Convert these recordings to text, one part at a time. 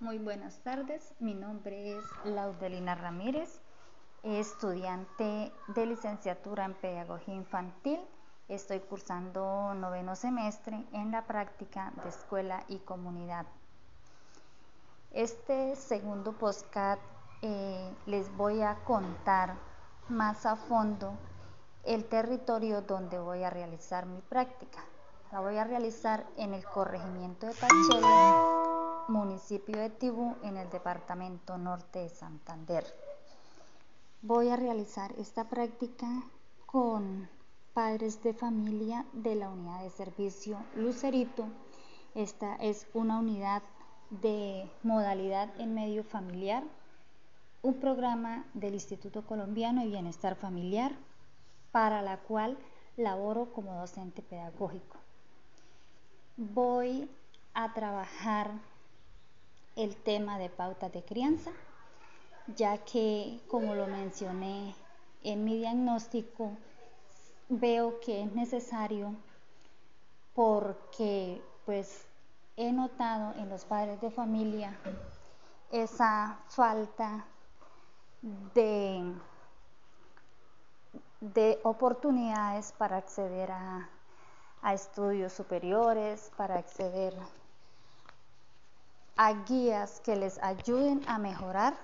muy buenas tardes. Mi nombre es Laudelina Ramírez, estudiante de licenciatura en Pedagogía Infantil. Estoy cursando noveno semestre en la práctica de escuela y comunidad. Este segundo postcat eh, les voy a contar más a fondo el territorio donde voy a realizar mi práctica. La voy a realizar en el corregimiento de Pachela municipio de Tibú en el departamento norte de Santander. Voy a realizar esta práctica con padres de familia de la unidad de servicio Lucerito. Esta es una unidad de modalidad en medio familiar, un programa del Instituto Colombiano de Bienestar Familiar para la cual laboro como docente pedagógico. Voy a trabajar el tema de pautas de crianza, ya que, como lo mencioné en mi diagnóstico, veo que es necesario porque pues he notado en los padres de familia esa falta de, de oportunidades para acceder a, a estudios superiores, para acceder a guías que les ayuden a mejorar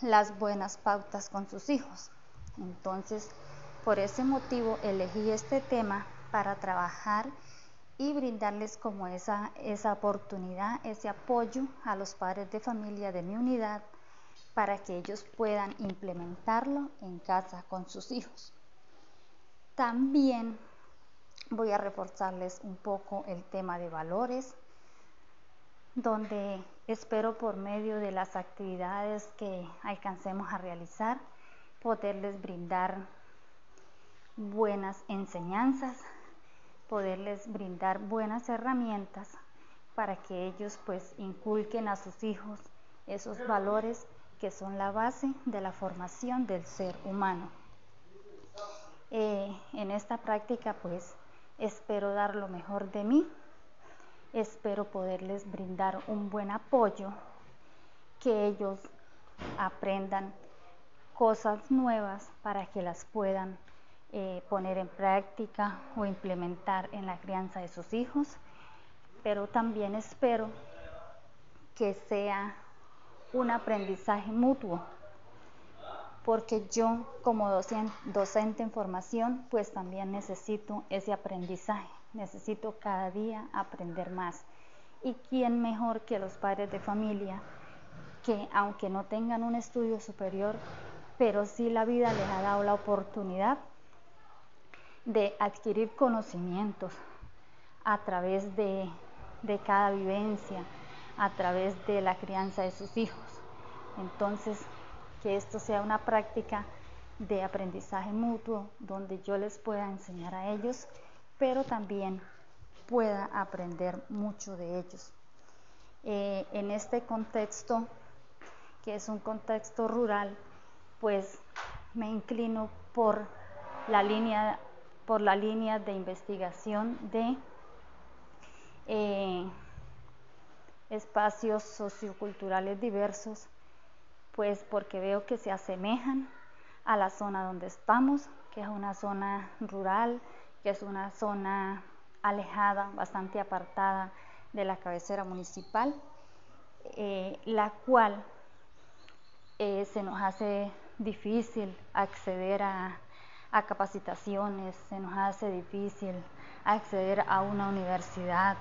las buenas pautas con sus hijos. Entonces, por ese motivo elegí este tema para trabajar y brindarles como esa, esa oportunidad, ese apoyo a los padres de familia de mi unidad para que ellos puedan implementarlo en casa con sus hijos. También voy a reforzarles un poco el tema de valores, donde espero por medio de las actividades que alcancemos a realizar poderles brindar buenas enseñanzas, poderles brindar buenas herramientas para que ellos pues inculquen a sus hijos esos valores que son la base de la formación del ser humano. Eh, en esta práctica pues espero dar lo mejor de mí espero poderles brindar un buen apoyo, que ellos aprendan cosas nuevas para que las puedan eh, poner en práctica o implementar en la crianza de sus hijos, pero también espero que sea un aprendizaje mutuo, porque yo como docente en formación, pues también necesito ese aprendizaje necesito cada día aprender más. ¿Y quién mejor que los padres de familia que aunque no tengan un estudio superior, pero sí la vida les ha dado la oportunidad de adquirir conocimientos a través de, de cada vivencia, a través de la crianza de sus hijos. Entonces, que esto sea una práctica de aprendizaje mutuo donde yo les pueda enseñar a ellos pero también pueda aprender mucho de ellos. Eh, en este contexto, que es un contexto rural, pues me inclino por la línea, por la línea de investigación de eh, espacios socioculturales diversos, pues porque veo que se asemejan a la zona donde estamos, que es una zona rural, que es una zona alejada, bastante apartada de la cabecera municipal, eh, la cual eh, se nos hace difícil acceder a, capacitaciones, se nos hace difícil acceder a una universidad.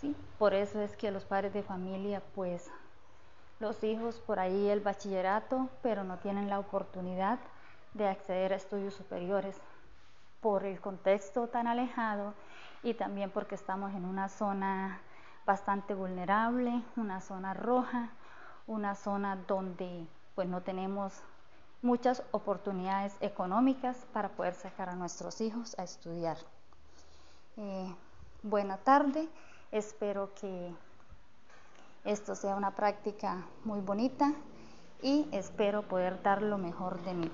¿sí? Por eso es que los padres de familia, pues los hijos por ahí el bachillerato, pero no tienen la oportunidad de acceder a estudios superiores por el contexto tan alejado y también porque estamos en una zona bastante vulnerable, una zona roja, una zona donde pues no tenemos muchas oportunidades económicas para poder sacar a nuestros hijos a estudiar. Eh, buena tarde, espero que esto sea una práctica muy bonita y espero poder dar lo mejor de mí.